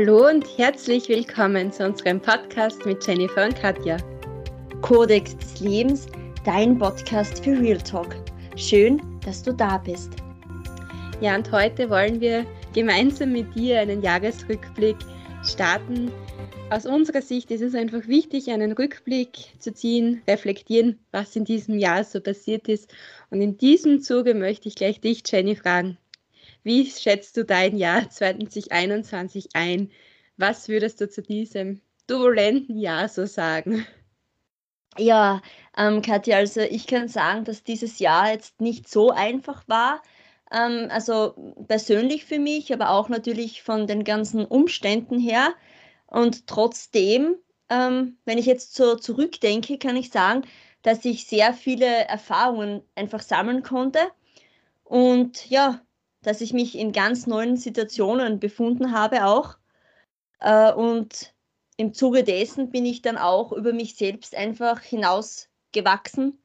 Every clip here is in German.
Hallo und herzlich willkommen zu unserem Podcast mit Jennifer und Katja. Kodex des Lebens, dein Podcast für Real Talk. Schön, dass du da bist. Ja, und heute wollen wir gemeinsam mit dir einen Jahresrückblick starten. Aus unserer Sicht ist es einfach wichtig, einen Rückblick zu ziehen, reflektieren, was in diesem Jahr so passiert ist. Und in diesem Zuge möchte ich gleich dich, Jenny, fragen. Wie schätzt du dein Jahr 2021 ein? Was würdest du zu diesem turbulenten Jahr so sagen? Ja, ähm, Katja, also ich kann sagen, dass dieses Jahr jetzt nicht so einfach war. Ähm, also persönlich für mich, aber auch natürlich von den ganzen Umständen her. Und trotzdem, ähm, wenn ich jetzt so zurückdenke, kann ich sagen, dass ich sehr viele Erfahrungen einfach sammeln konnte. Und ja, dass ich mich in ganz neuen Situationen befunden habe auch. Äh, und im Zuge dessen bin ich dann auch über mich selbst einfach hinausgewachsen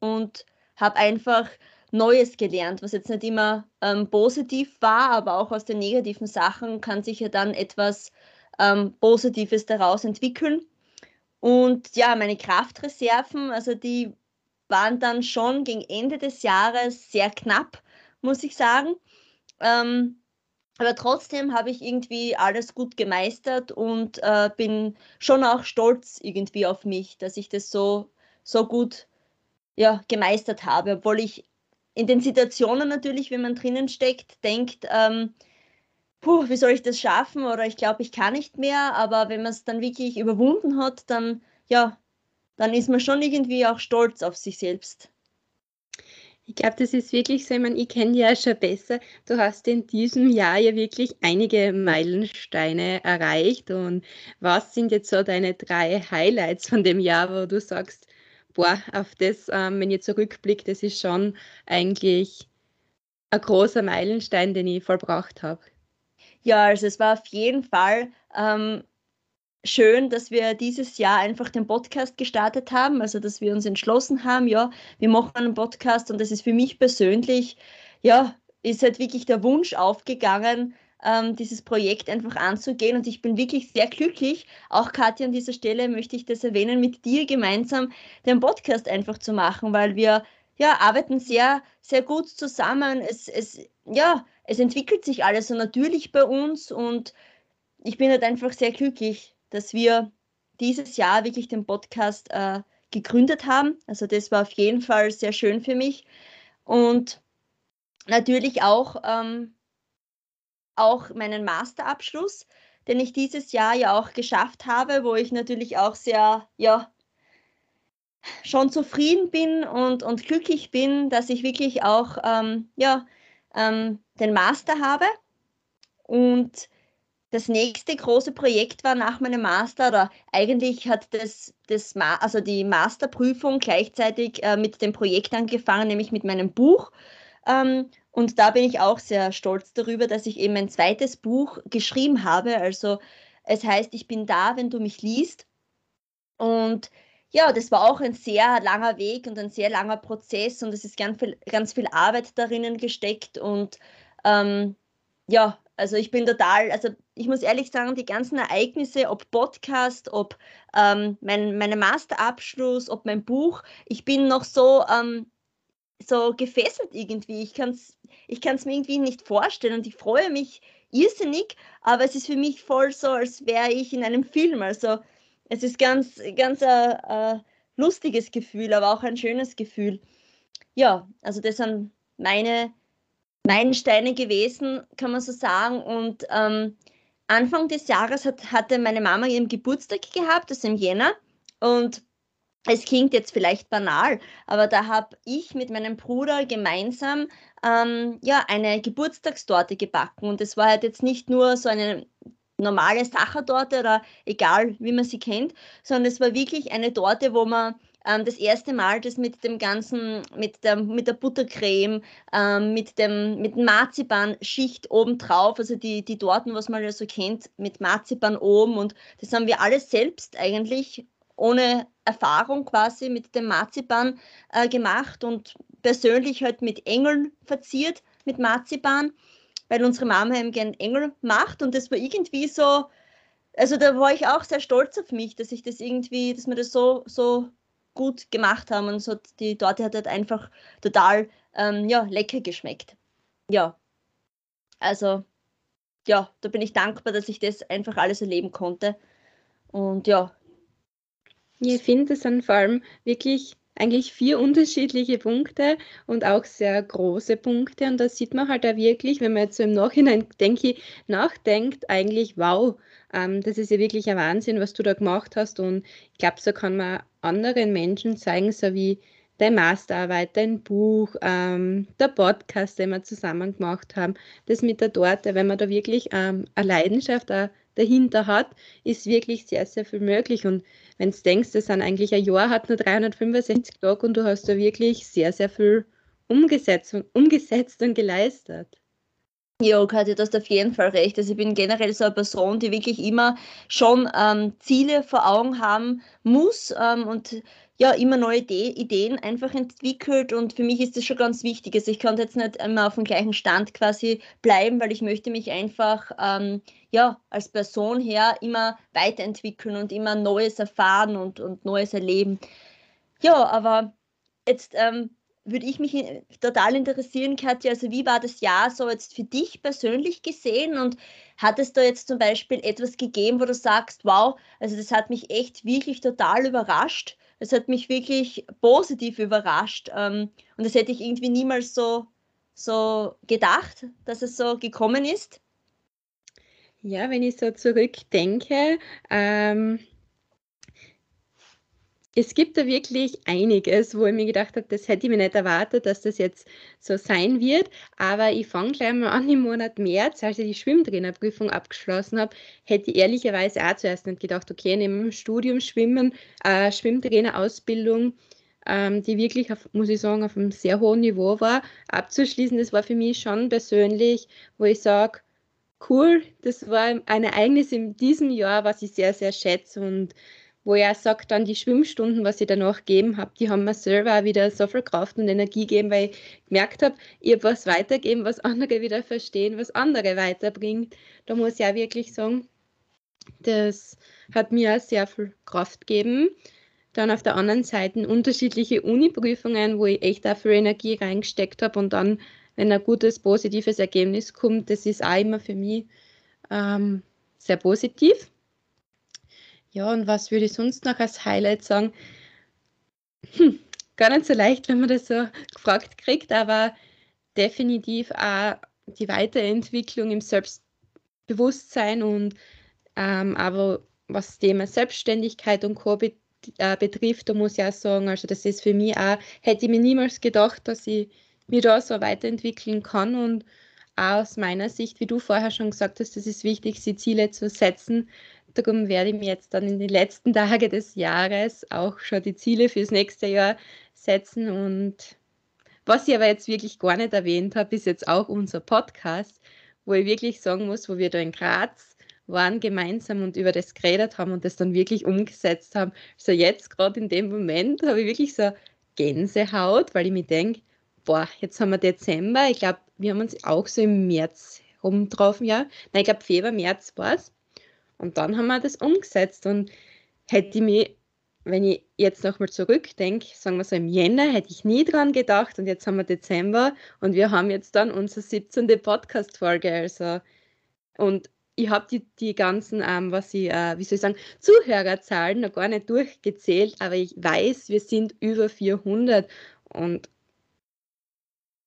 und habe einfach Neues gelernt, was jetzt nicht immer ähm, positiv war, aber auch aus den negativen Sachen kann sich ja dann etwas ähm, Positives daraus entwickeln. Und ja, meine Kraftreserven, also die waren dann schon gegen Ende des Jahres sehr knapp, muss ich sagen. Ähm, aber trotzdem habe ich irgendwie alles gut gemeistert und äh, bin schon auch stolz irgendwie auf mich, dass ich das so, so gut ja, gemeistert habe, obwohl ich in den Situationen natürlich, wenn man drinnen steckt, denkt, ähm, puh, wie soll ich das schaffen? Oder ich glaube, ich kann nicht mehr, aber wenn man es dann wirklich überwunden hat, dann ja, dann ist man schon irgendwie auch stolz auf sich selbst. Ich glaube, das ist wirklich so, ich meine, ich kenne dich ja schon besser. Du hast in diesem Jahr ja wirklich einige Meilensteine erreicht. Und was sind jetzt so deine drei Highlights von dem Jahr, wo du sagst, boah, auf das, ähm, wenn ich zurückblicke, das ist schon eigentlich ein großer Meilenstein, den ich vollbracht habe? Ja, also es war auf jeden Fall ähm, schön, dass wir dieses Jahr einfach den Podcast gestartet haben, also dass wir uns entschlossen haben, ja, wir machen einen Podcast und das ist für mich persönlich, ja, ist halt wirklich der Wunsch aufgegangen, ähm, dieses Projekt einfach anzugehen und ich bin wirklich sehr glücklich, auch Katja an dieser Stelle möchte ich das erwähnen, mit dir gemeinsam den Podcast einfach zu machen, weil wir ja, arbeiten sehr, sehr gut zusammen. Es, es, ja, es entwickelt sich alles so natürlich bei uns und ich bin halt einfach sehr glücklich, dass wir dieses Jahr wirklich den Podcast äh, gegründet haben. Also das war auf jeden Fall sehr schön für mich. Und natürlich auch, ähm, auch meinen Masterabschluss, den ich dieses Jahr ja auch geschafft habe, wo ich natürlich auch sehr, ja, schon zufrieden bin und, und glücklich bin, dass ich wirklich auch, ähm, ja, ähm, den Master habe. Und das nächste große Projekt war nach meinem Master, oder eigentlich hat das, das also die Masterprüfung gleichzeitig äh, mit dem Projekt angefangen, nämlich mit meinem Buch. Ähm, und da bin ich auch sehr stolz darüber, dass ich eben ein zweites Buch geschrieben habe. Also es heißt, ich bin da, wenn du mich liest. Und ja, das war auch ein sehr langer Weg und ein sehr langer Prozess und es ist ganz viel, ganz viel Arbeit darin gesteckt und ähm, ja, also ich bin total, also ich muss ehrlich sagen, die ganzen Ereignisse, ob Podcast, ob ähm, mein meine Masterabschluss, ob mein Buch, ich bin noch so, ähm, so gefesselt irgendwie. Ich kann es ich kann's mir irgendwie nicht vorstellen und ich freue mich irrsinnig, aber es ist für mich voll so, als wäre ich in einem Film. Also es ist ganz, ganz äh, äh, lustiges Gefühl, aber auch ein schönes Gefühl. Ja, also das sind meine Meilensteine gewesen, kann man so sagen. Und ähm, Anfang des Jahres hat, hatte meine Mama ihren Geburtstag gehabt, das ist im Jänner. Und es klingt jetzt vielleicht banal, aber da habe ich mit meinem Bruder gemeinsam ähm, ja, eine Geburtstagstorte gebacken. Und es war halt jetzt nicht nur so eine normale Sachertorte oder egal, wie man sie kennt, sondern es war wirklich eine Torte, wo man ähm, das erste Mal das mit dem ganzen, mit der, mit der Buttercreme, ähm, mit dem mit Marzipan-Schicht obendrauf, also die, die Torten, was man ja so kennt, mit Marzipan oben und das haben wir alles selbst eigentlich ohne Erfahrung quasi mit dem Marzipan äh, gemacht und persönlich halt mit Engeln verziert, mit Marzipan, weil unsere Mama eben gern Engel macht und das war irgendwie so, also da war ich auch sehr stolz auf mich, dass ich das irgendwie, dass wir das so, so gut gemacht haben und so die Torte hat halt einfach total ähm, ja, lecker geschmeckt. Ja, also ja, da bin ich dankbar, dass ich das einfach alles erleben konnte. Und ja. Ich finde, es sind vor allem wirklich eigentlich vier unterschiedliche Punkte und auch sehr große Punkte. Und da sieht man halt auch wirklich, wenn man jetzt so im Nachhinein, denke ich, nachdenkt, eigentlich, wow, ähm, das ist ja wirklich ein Wahnsinn, was du da gemacht hast. Und ich glaube, so kann man anderen Menschen zeigen, so wie deine Masterarbeit, dein Buch, ähm, der Podcast, den wir zusammen gemacht haben, das mit der Torte, wenn man da wirklich ähm, eine Leidenschaft dahinter hat, ist wirklich sehr, sehr viel möglich. Und wenn du denkst, das sind eigentlich ein Jahr, hat nur 365 Tage und du hast da wirklich sehr, sehr viel umgesetzt und, umgesetzt und geleistet. Ja, Katja, du hast auf jeden Fall recht. Also ich bin generell so eine Person, die wirklich immer schon ähm, Ziele vor Augen haben muss ähm, und ja, immer neue Ideen einfach entwickelt und für mich ist das schon ganz wichtig. Also ich kann jetzt nicht immer auf dem gleichen Stand quasi bleiben, weil ich möchte mich einfach ähm, ja, als Person her immer weiterentwickeln und immer Neues erfahren und, und Neues erleben. Ja, aber jetzt ähm, würde ich mich total interessieren, Katja, also wie war das Jahr so jetzt für dich persönlich gesehen? Und hat es da jetzt zum Beispiel etwas gegeben, wo du sagst, wow, also das hat mich echt wirklich total überrascht, es hat mich wirklich positiv überrascht. Ähm, und das hätte ich irgendwie niemals so, so gedacht, dass es so gekommen ist? Ja, wenn ich so zurückdenke, ähm, es gibt da wirklich einiges, wo ich mir gedacht habe, das hätte ich mir nicht erwartet, dass das jetzt so sein wird. Aber ich fange gleich mal an im Monat März, als ich die Schwimmtrainerprüfung abgeschlossen habe, hätte ich ehrlicherweise auch zuerst nicht gedacht, okay, neben dem Studium Schwimmen, äh, Schwimmtrainerausbildung, ähm, die wirklich, auf, muss ich sagen, auf einem sehr hohen Niveau war, abzuschließen, das war für mich schon persönlich, wo ich sage, cool, das war ein Ereignis in diesem Jahr, was ich sehr, sehr schätze und wo er sagt, dann die Schwimmstunden, was ich danach gegeben habe, die haben mir selber auch wieder so viel Kraft und Energie gegeben, weil ich gemerkt habe, ich habe was weitergeben, was andere wieder verstehen, was andere weiterbringt. Da muss ich auch wirklich sagen, das hat mir auch sehr viel Kraft gegeben. Dann auf der anderen Seite unterschiedliche Uni-Prüfungen, wo ich echt auch viel Energie reingesteckt habe und dann, wenn ein gutes, positives Ergebnis kommt, das ist auch immer für mich ähm, sehr positiv. Ja, und was würde ich sonst noch als Highlight sagen? Hm, gar nicht so leicht, wenn man das so gefragt kriegt, aber definitiv auch die Weiterentwicklung im Selbstbewusstsein und ähm, aber was das Thema Selbstständigkeit und Co. äh, betrifft, da muss ich auch sagen, also das ist für mich auch, hätte ich mir niemals gedacht, dass ich mich da so weiterentwickeln kann und auch aus meiner Sicht, wie du vorher schon gesagt hast, das ist wichtig, sich Ziele zu setzen, Darum werde ich mir jetzt dann in die letzten Tage des Jahres auch schon die Ziele fürs nächste Jahr setzen. Und was ich aber jetzt wirklich gar nicht erwähnt habe, ist jetzt auch unser Podcast, wo ich wirklich sagen muss, wo wir da in Graz waren gemeinsam und über das geredet haben und das dann wirklich umgesetzt haben. Also jetzt gerade in dem Moment habe ich wirklich so Gänsehaut, weil ich mir denke, boah, jetzt haben wir Dezember. Ich glaube, wir haben uns auch so im März rumgetroffen, ja. Nein, ich glaube, Februar, März war es. Und dann haben wir das umgesetzt und hätte ich mich, wenn ich jetzt nochmal zurückdenke, sagen wir so im Jänner, hätte ich nie dran gedacht und jetzt haben wir Dezember und wir haben jetzt dann unsere 17. Podcast-Folge. Also, und ich habe die, die ganzen, ähm, was ich, äh, wie soll ich sagen, Zuhörerzahlen noch gar nicht durchgezählt, aber ich weiß, wir sind über 400 und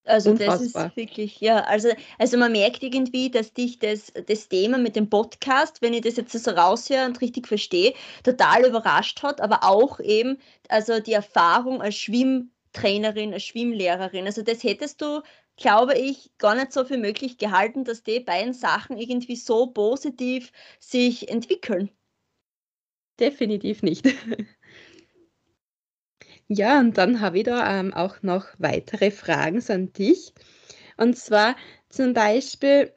also Unfassbar. das ist wirklich, ja, also, also man merkt irgendwie, dass dich das, das Thema mit dem Podcast, wenn ich das jetzt so raushöre und richtig verstehe, total überrascht hat, aber auch eben, also die Erfahrung als Schwimmtrainerin, als Schwimmlehrerin. Also das hättest du, glaube ich, gar nicht so für möglich gehalten, dass die beiden Sachen irgendwie so positiv sich entwickeln. Definitiv nicht. Ja, und dann habe ich da ähm, auch noch weitere Fragen an dich. Und zwar zum Beispiel,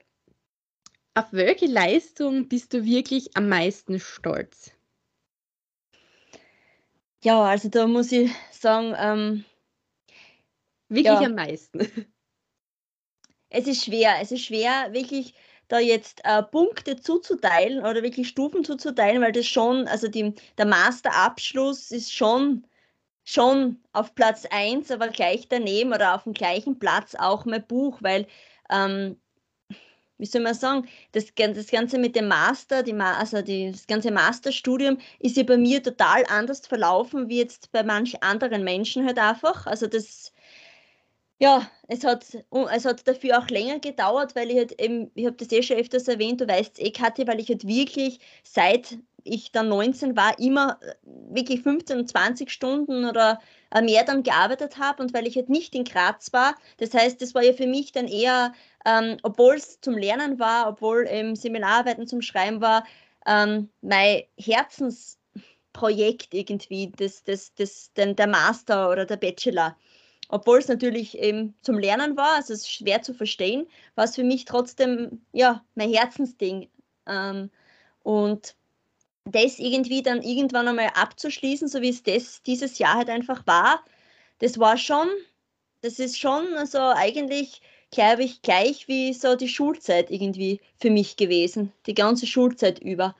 auf welche Leistung bist du wirklich am meisten stolz? Ja, also da muss ich sagen, ähm, wirklich ja. am meisten. Es ist schwer, es ist schwer, wirklich da jetzt äh, Punkte zuzuteilen oder wirklich Stufen zuzuteilen, weil das schon, also die, der Masterabschluss ist schon, schon auf Platz 1, aber gleich daneben oder auf dem gleichen Platz auch mein Buch, weil ähm, wie soll man sagen, das, das Ganze mit dem Master, die, also die, das ganze Masterstudium ist ja bei mir total anders verlaufen wie jetzt bei manchen anderen Menschen halt einfach. Also das, ja, es hat, es hat dafür auch länger gedauert, weil ich halt eben, ich habe das eh schon öfters erwähnt, du weißt eh, Kathi, weil ich halt wirklich seit ich dann 19 war, immer äh, wirklich 15, 20 Stunden oder äh, mehr dann gearbeitet habe und weil ich halt nicht in Graz war. Das heißt, das war ja für mich dann eher, ähm, obwohl es zum Lernen war, obwohl ähm, Seminararbeiten zum Schreiben war, ähm, mein Herzensprojekt irgendwie, das, das, das, den, der Master oder der Bachelor. Obwohl es natürlich eben zum Lernen war, also es ist schwer zu verstehen, war es für mich trotzdem ja mein Herzensding. Ähm, und das irgendwie dann irgendwann einmal abzuschließen, so wie es das dieses Jahr halt einfach war, das war schon, das ist schon also eigentlich, glaube ich, gleich wie so die Schulzeit irgendwie für mich gewesen, die ganze Schulzeit über.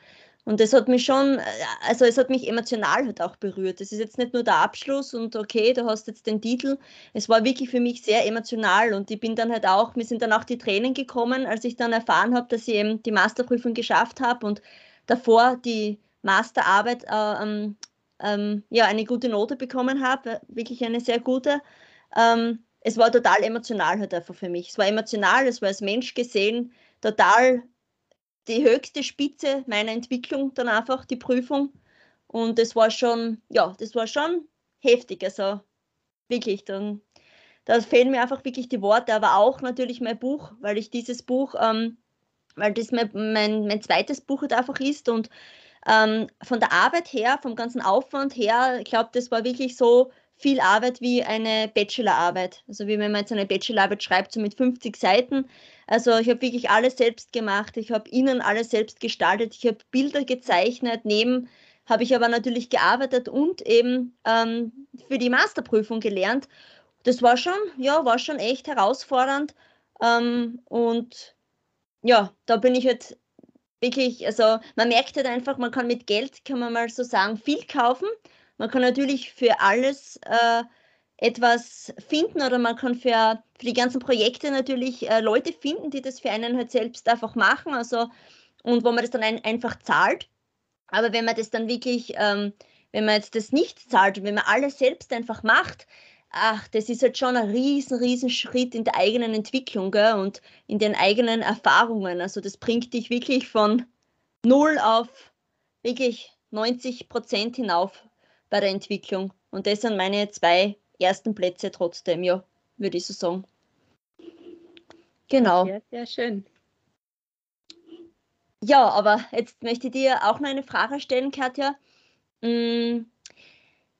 Und das hat mich schon, also es hat mich emotional halt auch berührt. Das ist jetzt nicht nur der Abschluss und okay, du hast jetzt den Titel. Es war wirklich für mich sehr emotional und ich bin dann halt auch, mir sind dann auch die Tränen gekommen, als ich dann erfahren habe, dass ich eben die Masterprüfung geschafft habe und davor die Masterarbeit äh, ähm, ähm, ja, eine gute Note bekommen habe, wirklich eine sehr gute. Ähm, es war total emotional halt einfach für mich. Es war emotional, es war als Mensch gesehen total die höchste Spitze meiner Entwicklung dann einfach, die Prüfung. Und das war schon, ja, das war schon heftig. Also wirklich, dann da fehlen mir einfach wirklich die Worte, aber auch natürlich mein Buch, weil ich dieses Buch ähm, weil das mein, mein, mein zweites Buch halt einfach ist und ähm, von der Arbeit her, vom ganzen Aufwand her, ich glaube, das war wirklich so viel Arbeit wie eine Bachelorarbeit. Also wie wenn man jetzt eine Bachelorarbeit schreibt, so mit 50 Seiten. Also ich habe wirklich alles selbst gemacht. Ich habe innen alles selbst gestaltet. Ich habe Bilder gezeichnet. Neben habe ich aber natürlich gearbeitet und eben ähm, für die Masterprüfung gelernt. Das war schon, ja, war schon echt herausfordernd. Ähm, und ja, da bin ich halt wirklich, also man merkt halt einfach, man kann mit Geld, kann man mal so sagen, viel kaufen. Man kann natürlich für alles äh, etwas finden oder man kann für, für die ganzen Projekte natürlich äh, Leute finden, die das für einen halt selbst einfach machen. Also und wo man das dann ein, einfach zahlt. Aber wenn man das dann wirklich, ähm, wenn man jetzt das nicht zahlt, wenn man alles selbst einfach macht, ach, das ist halt schon ein riesen, riesen Schritt in der eigenen Entwicklung gell? und in den eigenen Erfahrungen. Also das bringt dich wirklich von null auf wirklich 90 Prozent hinauf bei der Entwicklung. Und das sind meine zwei ersten Plätze trotzdem, ja, würde ich so sagen. Genau. Sehr, sehr schön. Ja, aber jetzt möchte ich dir auch noch eine Frage stellen, Katja. Hm,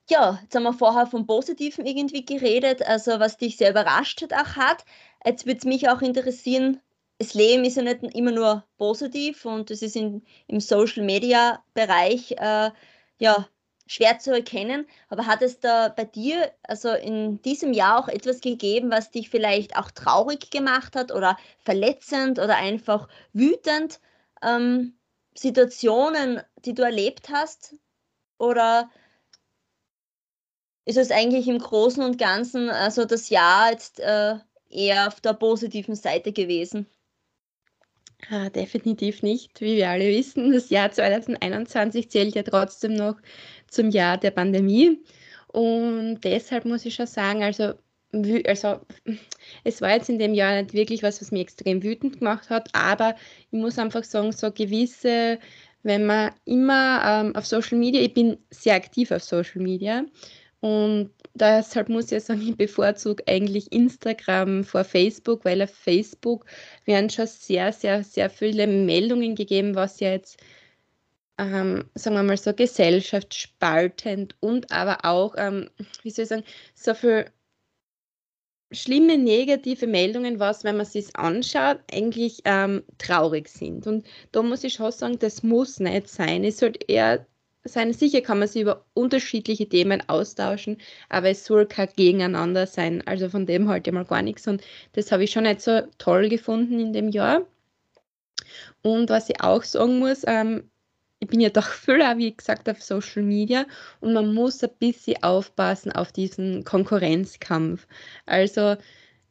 ja, jetzt haben wir vorher vom Positiven irgendwie geredet, also was dich sehr überrascht hat auch hat. Jetzt würde es mich auch interessieren, das Leben ist ja nicht immer nur positiv und es ist in, im Social Media Bereich äh, ja schwer zu erkennen. Aber hat es da bei dir, also in diesem Jahr auch etwas gegeben, was dich vielleicht auch traurig gemacht hat oder verletzend oder einfach wütend? Ähm, Situationen, die du erlebt hast? Oder ist es eigentlich im Großen und Ganzen, also das Jahr jetzt äh, eher auf der positiven Seite gewesen? Ah, definitiv nicht. Wie wir alle wissen, das Jahr 2021 zählt ja trotzdem noch zum Jahr der Pandemie. Und deshalb muss ich schon sagen, also, also es war jetzt in dem Jahr nicht wirklich was, was mich extrem wütend gemacht hat, aber ich muss einfach sagen, so gewisse, wenn man immer ähm, auf Social Media, ich bin sehr aktiv auf Social Media und deshalb muss ich sagen, ich bevorzuge eigentlich Instagram vor Facebook, weil auf Facebook werden schon sehr, sehr, sehr viele Meldungen gegeben, was ja jetzt, ähm, sagen wir mal so, gesellschaftsspaltend und aber auch, ähm, wie soll ich sagen, so viel schlimme negative Meldungen, was, wenn man sich anschaut, eigentlich ähm, traurig sind. Und da muss ich schon sagen, das muss nicht sein. Es sollte eher sein. Sicher kann man sich über unterschiedliche Themen austauschen, aber es soll kein Gegeneinander sein. Also von dem halte ich mal gar nichts. Und das habe ich schon nicht so toll gefunden in dem Jahr. Und was ich auch sagen muss, ähm, ich bin ja doch viel, wie gesagt, auf Social Media und man muss ein bisschen aufpassen auf diesen Konkurrenzkampf. Also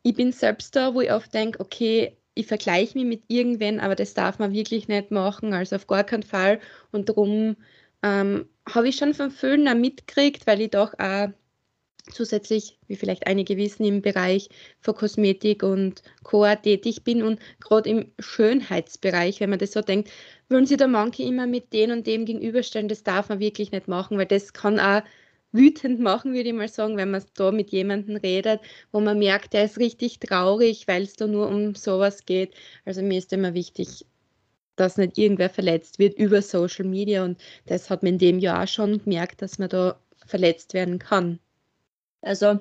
ich bin selbst da, wo ich oft denke, okay, ich vergleiche mich mit irgendwen, aber das darf man wirklich nicht machen, also auf gar keinen Fall. Und darum ähm, habe ich schon von vielen auch mitgekriegt, weil ich doch auch zusätzlich, wie vielleicht einige wissen, im Bereich für Kosmetik und Co. tätig bin und gerade im Schönheitsbereich, wenn man das so denkt, wollen sie da manche immer mit dem und dem gegenüberstellen, das darf man wirklich nicht machen, weil das kann auch wütend machen, würde ich mal sagen, wenn man da mit jemandem redet, wo man merkt, der ist richtig traurig, weil es da nur um sowas geht. Also mir ist immer wichtig, dass nicht irgendwer verletzt wird über Social Media und das hat man in dem Jahr schon gemerkt, dass man da verletzt werden kann. Also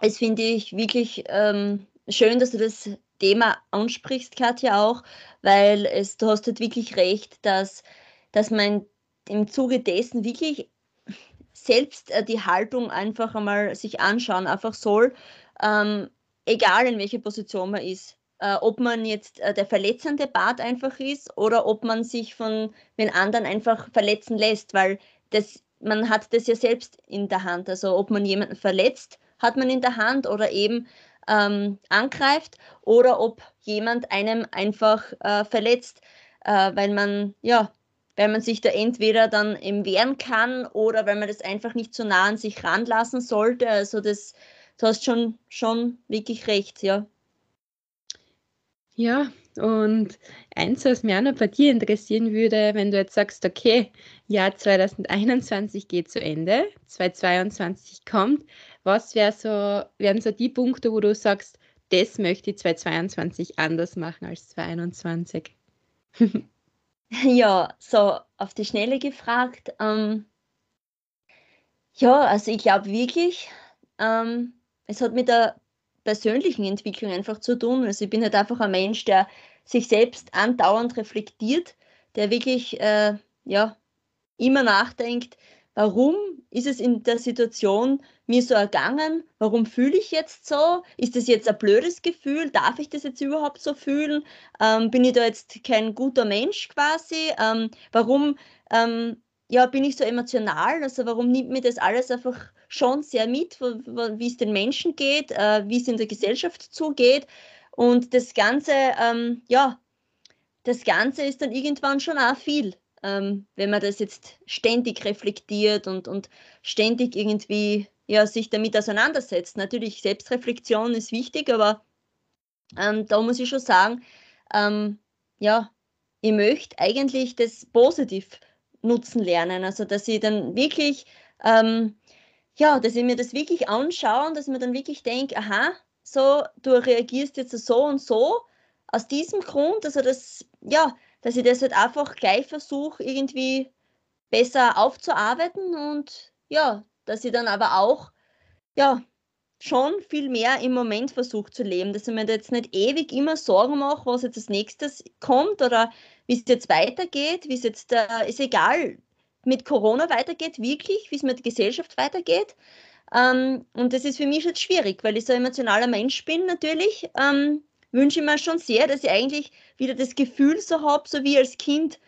es finde ich wirklich ähm, schön, dass du das Thema ansprichst, Katja, auch, weil es, du hast halt wirklich recht, dass, dass man im Zuge dessen wirklich selbst äh, die Haltung einfach einmal sich anschauen, einfach soll, ähm, egal in welcher Position man ist. Äh, ob man jetzt äh, der verletzende Part einfach ist oder ob man sich von den anderen einfach verletzen lässt, weil das man hat das ja selbst in der Hand. Also ob man jemanden verletzt, hat man in der Hand oder eben ähm, angreift oder ob jemand einem einfach äh, verletzt, äh, weil man ja, weil man sich da entweder dann eben wehren kann oder weil man das einfach nicht so nah an sich ranlassen sollte. Also das, du hast schon schon wirklich recht, ja. Ja, und eins, was mich auch noch bei dir interessieren würde, wenn du jetzt sagst, okay, Jahr 2021 geht zu Ende, 2022 kommt, was wär so, wären so die Punkte, wo du sagst, das möchte ich 2022 anders machen als 2021? ja, so auf die Schnelle gefragt. Ähm, ja, also ich glaube wirklich, ähm, es hat mit der persönlichen Entwicklung einfach zu tun. Also ich bin halt einfach ein Mensch, der sich selbst andauernd reflektiert, der wirklich äh, ja, immer nachdenkt, warum ist es in der Situation mir so ergangen? Warum fühle ich jetzt so? Ist das jetzt ein blödes Gefühl? Darf ich das jetzt überhaupt so fühlen? Ähm, bin ich da jetzt kein guter Mensch quasi? Ähm, warum ähm, ja, bin ich so emotional? Also warum nimmt mir das alles einfach schon sehr mit, wie es den Menschen geht, äh, wie es in der Gesellschaft zugeht. Und das Ganze, ähm, ja, das Ganze ist dann irgendwann schon auch viel, ähm, wenn man das jetzt ständig reflektiert und, und ständig irgendwie ja, sich damit auseinandersetzt. Natürlich, Selbstreflexion ist wichtig, aber ähm, da muss ich schon sagen, ähm, ja, ich möchte eigentlich das positiv nutzen lernen. Also, dass ich dann wirklich ähm, ja, dass ich mir das wirklich anschaue und dass ich mir dann wirklich denke, aha, so, du reagierst jetzt so und so aus diesem Grund, also das, ja, dass ich das halt einfach gleich versuche, irgendwie besser aufzuarbeiten und ja, dass ich dann aber auch, ja, schon viel mehr im Moment versuche zu leben, dass ich mir jetzt nicht ewig immer Sorgen mache, was jetzt als nächstes kommt oder wie es jetzt weitergeht, wie es jetzt, äh, ist egal, mit Corona weitergeht, wirklich, wie es mit der Gesellschaft weitergeht. Ähm, und das ist für mich jetzt schwierig, weil ich so ein emotionaler Mensch bin natürlich. Ähm, wünsche ich mir schon sehr, dass ich eigentlich wieder das Gefühl so habe, so wie als Kind,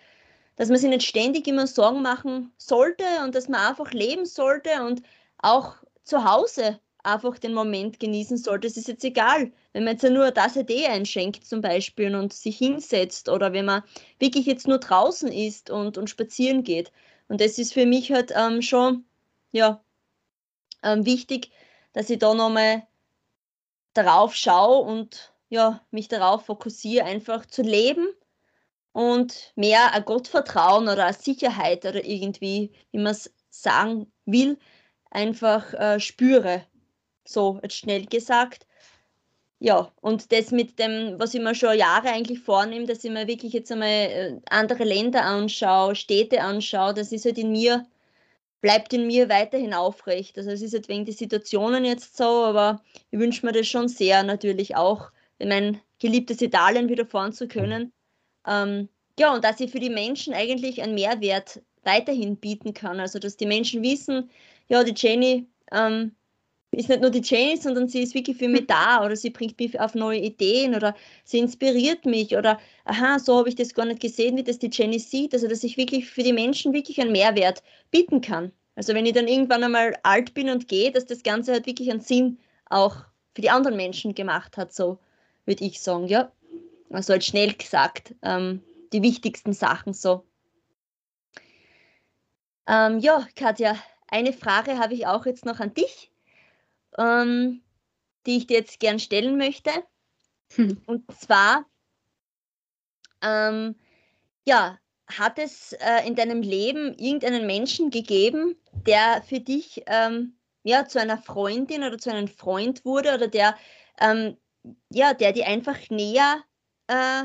dass man sich nicht ständig immer Sorgen machen sollte und dass man einfach leben sollte und auch zu Hause einfach den Moment genießen sollte. Es ist jetzt egal, wenn man jetzt nur Tasse Tee einschenkt zum Beispiel und sich hinsetzt oder wenn man wirklich jetzt nur draußen ist und, und spazieren geht. Und das ist für mich halt ähm, schon ja, ähm, wichtig, dass ich da nochmal darauf schaue und ja, mich darauf fokussiere, einfach zu leben und mehr ein Gottvertrauen oder eine Sicherheit oder irgendwie, wie man es sagen will, einfach äh, spüre. So, jetzt schnell gesagt. Ja, und das mit dem, was ich mir schon Jahre eigentlich vornehme, dass ich mir wirklich jetzt einmal äh, andere Länder anschaue, Städte anschaue, das ist halt in mir, bleibt in mir weiterhin aufrecht. Also es ist halt wegen die Situationen jetzt so, aber ich wünsche mir das schon sehr natürlich auch, in mein geliebtes Italien wieder fahren zu können. Ähm, ja, und dass ich für die Menschen eigentlich einen Mehrwert weiterhin bieten kann. Also dass die Menschen wissen, ja, die Jenny ähm, ist nicht nur die Jane, sondern sie ist wirklich für mich da oder sie bringt mich auf neue Ideen oder sie inspiriert mich oder aha, so habe ich das gar nicht gesehen, wie das die Jenny sieht. Also dass ich wirklich für die Menschen wirklich einen Mehrwert bieten kann. Also wenn ich dann irgendwann einmal alt bin und gehe, dass das Ganze halt wirklich einen Sinn auch für die anderen Menschen gemacht hat, so würde ich sagen, ja. Also halt schnell gesagt, ähm, die wichtigsten Sachen so. Ähm, ja, Katja, eine Frage habe ich auch jetzt noch an dich ähm, die ich dir jetzt gern stellen möchte. Hm. Und zwar, ähm, ja, hat es äh, in deinem Leben irgendeinen Menschen gegeben, der für dich ähm, ja, zu einer Freundin oder zu einem Freund wurde oder der, ähm, ja, der dir einfach näher äh,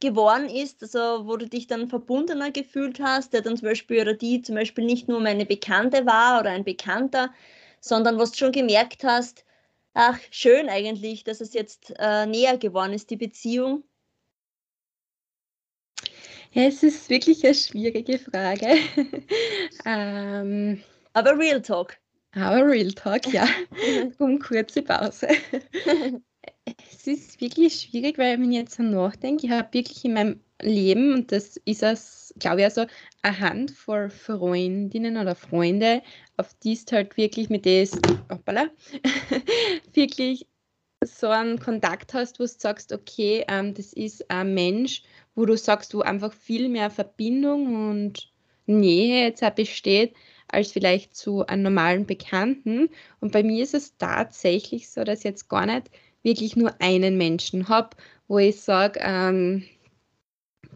geworden ist, also wo du dich dann verbundener gefühlt hast, der dann zum Beispiel oder die zum Beispiel nicht nur meine Bekannte war oder ein Bekannter, sondern was du schon gemerkt hast, ach, schön eigentlich, dass es jetzt äh, näher geworden ist, die Beziehung? Ja, es ist wirklich eine schwierige Frage. ähm, aber Real Talk. Aber Real Talk, ja. um kurze Pause. es ist wirklich schwierig, weil wenn ich jetzt so nachdenke, ich habe wirklich in meinem Leben, und das ist es, glaube ich, also eine Handvoll Freundinnen oder Freunde, auf die es halt wirklich mit das, hoppala, wirklich so einen Kontakt hast, wo du sagst, okay, ähm, das ist ein Mensch, wo du sagst, wo einfach viel mehr Verbindung und Nähe jetzt auch besteht, als vielleicht zu einem normalen Bekannten. Und bei mir ist es tatsächlich so, dass jetzt gar nicht wirklich nur einen Menschen habe, wo ich sage, ähm,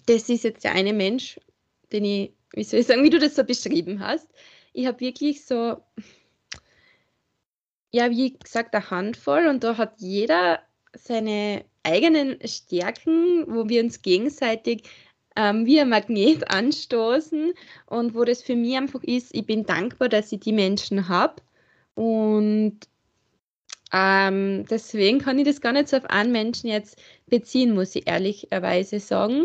das ist jetzt der eine Mensch, den ich, wie soll ich sagen, wie du das so beschrieben hast. Ich habe wirklich so, ja, wie gesagt, eine Handvoll und da hat jeder seine eigenen Stärken, wo wir uns gegenseitig ähm, wie ein Magnet anstoßen und wo das für mich einfach ist, ich bin dankbar, dass ich die Menschen habe und ähm, deswegen kann ich das gar nicht so auf einen Menschen jetzt beziehen, muss ich ehrlicherweise sagen.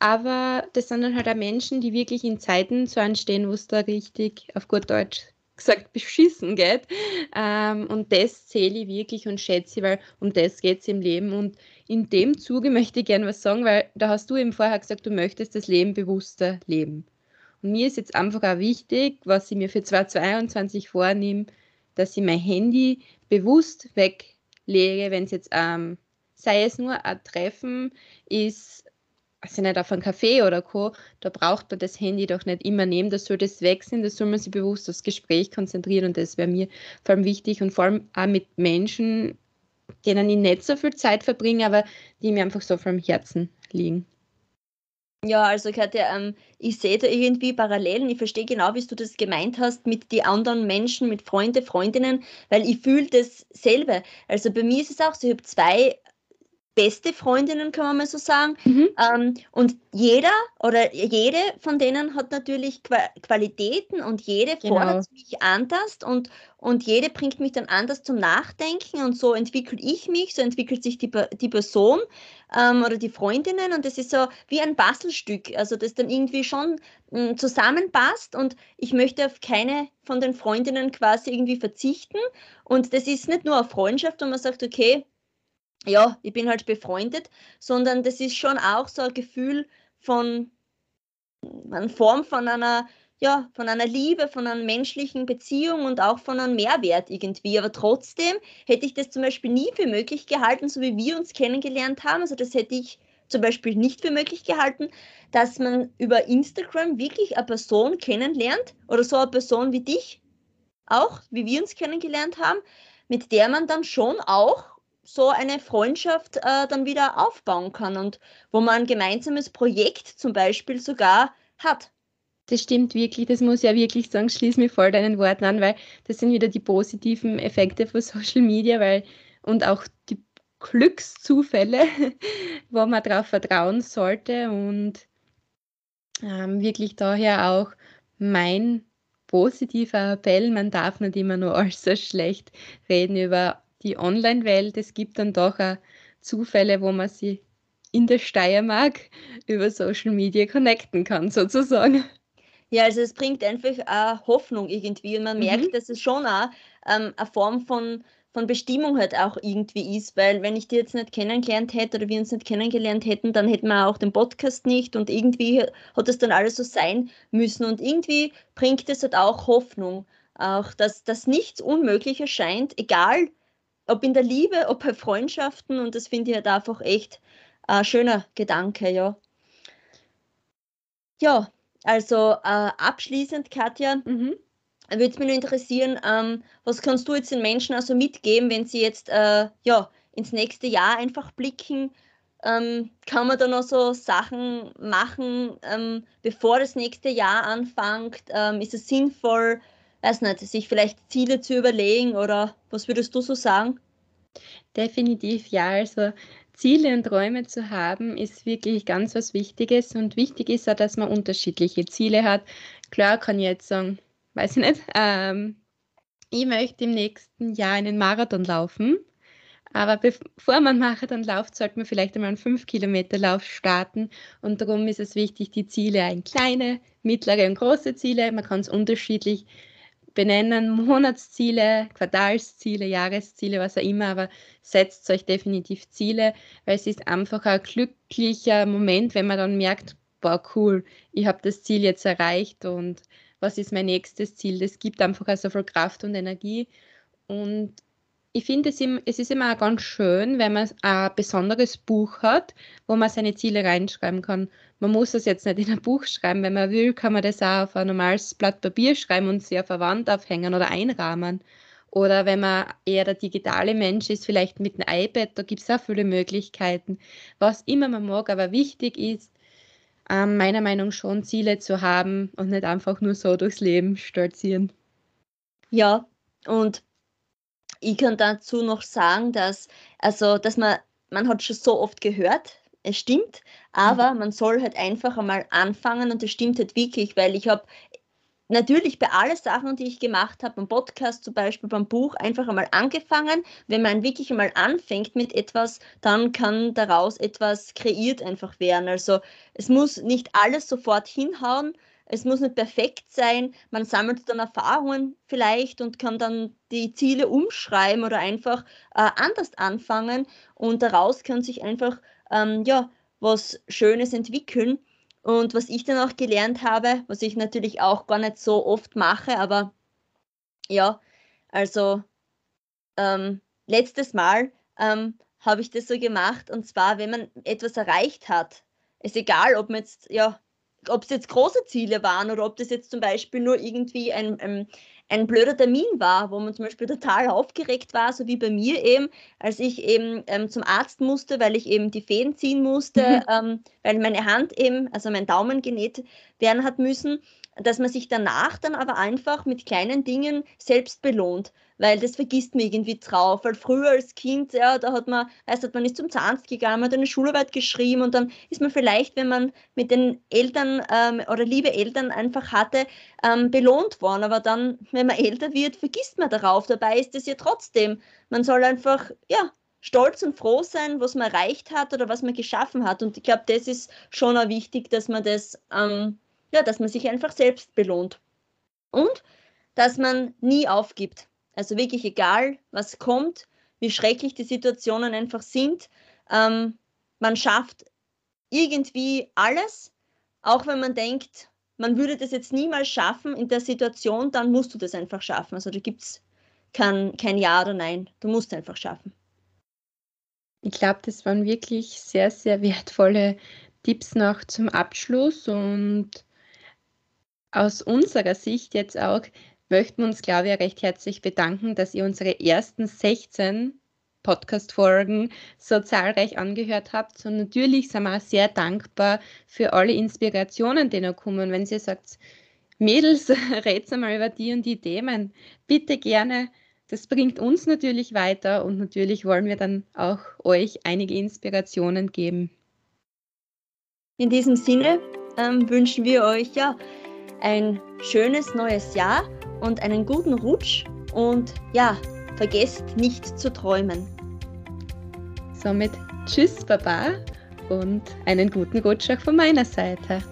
Aber das sind dann halt auch Menschen, die wirklich in Zeiten so anstehen, wo es da richtig auf gut Deutsch gesagt beschissen geht. Ähm, und das zähle ich wirklich und schätze, weil um das geht es im Leben. Und in dem Zuge möchte ich gerne was sagen, weil da hast du eben vorher gesagt, du möchtest das Leben bewusster leben. Und mir ist jetzt einfach auch wichtig, was ich mir für 2022 vornehme, dass ich mein Handy bewusst weglege, wenn es jetzt, ähm, sei es nur ein Treffen ist, also nicht auf einen Kaffee oder Co., da braucht man das Handy doch nicht immer nehmen, da soll das weg sein, da soll man sich bewusst aufs Gespräch konzentrieren und das wäre mir vor allem wichtig und vor allem auch mit Menschen, denen ich nicht so viel Zeit verbringe, aber die mir einfach so vom Herzen liegen. Ja, also Katja, ähm, ich sehe da irgendwie Parallelen. Ich verstehe genau, wie du das gemeint hast mit den anderen Menschen, mit Freunden, Freundinnen, weil ich fühle dasselbe. Also bei mir ist es auch so, ich habe zwei beste Freundinnen, kann man mal so sagen. Mhm. Ähm, und jeder oder jede von denen hat natürlich Qua Qualitäten und jede genau. fordert mich anders und, und jede bringt mich dann anders zum Nachdenken und so entwickle ich mich, so entwickelt sich die, die Person ähm, oder die Freundinnen und das ist so wie ein Bastelstück, also das dann irgendwie schon mh, hm, zusammenpasst und ich möchte auf keine von den Freundinnen quasi irgendwie verzichten und das ist nicht nur eine Freundschaft, wo man sagt, okay, ja, ich bin halt befreundet, sondern das ist schon auch so ein Gefühl von, eine Form von einer, ja, von einer Liebe, von einer menschlichen Beziehung und auch von einem Mehrwert irgendwie. Aber trotzdem hätte ich das zum Beispiel nie für möglich gehalten, so wie wir uns kennengelernt haben. Also das hätte ich zum Beispiel nicht für möglich gehalten, dass man über Instagram wirklich eine Person kennenlernt oder so eine Person wie dich auch, wie wir uns kennengelernt haben, mit der man dann schon auch so eine Freundschaft äh, dann wieder aufbauen kann und wo man ein gemeinsames Projekt zum Beispiel sogar hat. Das stimmt wirklich, das muss ich ja wirklich sagen, schließ mir voll deinen Worten an, weil das sind wieder die positiven Effekte von Social Media, weil und auch die Glückszufälle, wo man darauf vertrauen sollte und ähm, wirklich daher auch mein positiver Appell, man darf nicht immer nur so schlecht reden über die Online-Welt. Es gibt dann doch auch Zufälle, wo man sie in der Steiermark über Social Media connecten kann, sozusagen. Ja, also es bringt einfach äh, Hoffnung irgendwie und man mhm. merkt, dass es schon auch ähm, eine Form von, von Bestimmung halt auch irgendwie ist, weil wenn ich die jetzt nicht kennengelernt hätte oder wir uns nicht kennengelernt hätten, dann hätten wir auch den Podcast nicht und irgendwie hat es dann alles so sein müssen und irgendwie bringt es halt auch Hoffnung, auch dass, dass nichts unmöglich erscheint, egal ob in der Liebe, ob bei Freundschaften und das finde ich halt einfach echt ein schöner Gedanke, ja. Ja, also äh, abschließend, Katja, mhm. würde es mich nur interessieren, ähm, was kannst du jetzt den Menschen also mitgeben, wenn sie jetzt äh, ja, ins nächste Jahr einfach blicken? Ähm, kann man da noch so Sachen machen, ähm, bevor das nächste Jahr anfängt? Ähm, ist es sinnvoll, weiß nicht, sich vielleicht Ziele zu überlegen oder was würdest du so sagen? Definitiv ja. Also Ziele und Träume zu haben, ist wirklich ganz was Wichtiges. Und wichtig ist auch, dass man unterschiedliche Ziele hat. Klar kann ich jetzt sagen, weiß ich nicht, ähm, ich möchte im nächsten Jahr einen Marathon laufen. Aber bevor man Marathon läuft, sollte man vielleicht einmal einen 5-Kilometer-Lauf starten. Und darum ist es wichtig, die Ziele ein kleine, mittlere und große Ziele. Man kann es unterschiedlich benennen Monatsziele, Quartalsziele, Jahresziele, was auch immer, aber setzt euch definitiv Ziele, weil es ist einfach ein glücklicher Moment, wenn man dann merkt, boah, cool, ich habe das Ziel jetzt erreicht und was ist mein nächstes Ziel? Das gibt einfach so viel Kraft und Energie und ich finde, es, es ist immer ganz schön, wenn man ein besonderes Buch hat, wo man seine Ziele reinschreiben kann. Man muss das jetzt nicht in ein Buch schreiben. Wenn man will, kann man das auch auf ein normales Blatt Papier schreiben und sie auf eine Wand aufhängen oder einrahmen. Oder wenn man eher der digitale Mensch ist, vielleicht mit einem iPad, da gibt es auch viele Möglichkeiten. Was immer man mag, aber wichtig ist, ähm, meiner Meinung nach schon Ziele zu haben und nicht einfach nur so durchs Leben stolzieren. Ja, und ich kann dazu noch sagen, dass, also, dass man, man hat schon so oft gehört, es stimmt, aber mhm. man soll halt einfach einmal anfangen und das stimmt halt wirklich, weil ich habe natürlich bei allen Sachen, die ich gemacht habe, beim Podcast zum Beispiel, beim Buch, einfach einmal angefangen. Wenn man wirklich einmal anfängt mit etwas, dann kann daraus etwas kreiert einfach werden. Also es muss nicht alles sofort hinhauen, es muss nicht perfekt sein. Man sammelt dann Erfahrungen vielleicht und kann dann die Ziele umschreiben oder einfach äh, anders anfangen. Und daraus kann sich einfach ähm, ja, was Schönes entwickeln. Und was ich dann auch gelernt habe, was ich natürlich auch gar nicht so oft mache, aber ja, also ähm, letztes Mal ähm, habe ich das so gemacht und zwar, wenn man etwas erreicht hat, ist egal, ob man jetzt ja ob es jetzt große Ziele waren oder ob das jetzt zum Beispiel nur irgendwie ein, ein, ein blöder Termin war, wo man zum Beispiel total aufgeregt war, so wie bei mir eben, als ich eben ähm, zum Arzt musste, weil ich eben die Fäden ziehen musste, mhm. ähm, weil meine Hand eben, also mein Daumen genäht werden hat müssen dass man sich danach dann aber einfach mit kleinen Dingen selbst belohnt, weil das vergisst man irgendwie drauf, weil früher als Kind, ja, da hat man, heißt, man ist zum Zahnarzt gegangen, hat eine Schularbeit geschrieben und dann ist man vielleicht, wenn man mit den Eltern ähm, oder liebe Eltern einfach hatte, ähm, belohnt worden, aber dann, wenn man älter wird, vergisst man darauf, dabei ist es ja trotzdem, man soll einfach, ja, stolz und froh sein, was man erreicht hat oder was man geschaffen hat. Und ich glaube, das ist schon auch wichtig, dass man das ähm, ja, dass man sich einfach selbst belohnt. Und dass man nie aufgibt. Also wirklich egal, was kommt, wie schrecklich die Situationen einfach sind, ähm, man schafft irgendwie alles, auch wenn man denkt, man würde das jetzt niemals schaffen in der Situation, dann musst du das einfach schaffen. Also da gibt es kein, kein Ja oder Nein. Du musst einfach schaffen. Ich glaube, das waren wirklich sehr, sehr wertvolle Tipps noch zum Abschluss und aus unserer Sicht jetzt auch möchten wir uns, glaube ich, recht herzlich bedanken, dass ihr unsere ersten 16 Podcast-Folgen so zahlreich angehört habt. Und natürlich sind wir auch sehr dankbar für alle Inspirationen, die noch kommen. Wenn ihr sagt, Mädels, redet mal über die und die Themen, bitte gerne. Das bringt uns natürlich weiter und natürlich wollen wir dann auch euch einige Inspirationen geben. In diesem Sinne ähm, wünschen wir euch ja ein schönes neues Jahr und einen guten Rutsch und ja, vergesst nicht zu träumen. Somit tschüss Baba und einen guten Rutsch auch von meiner Seite.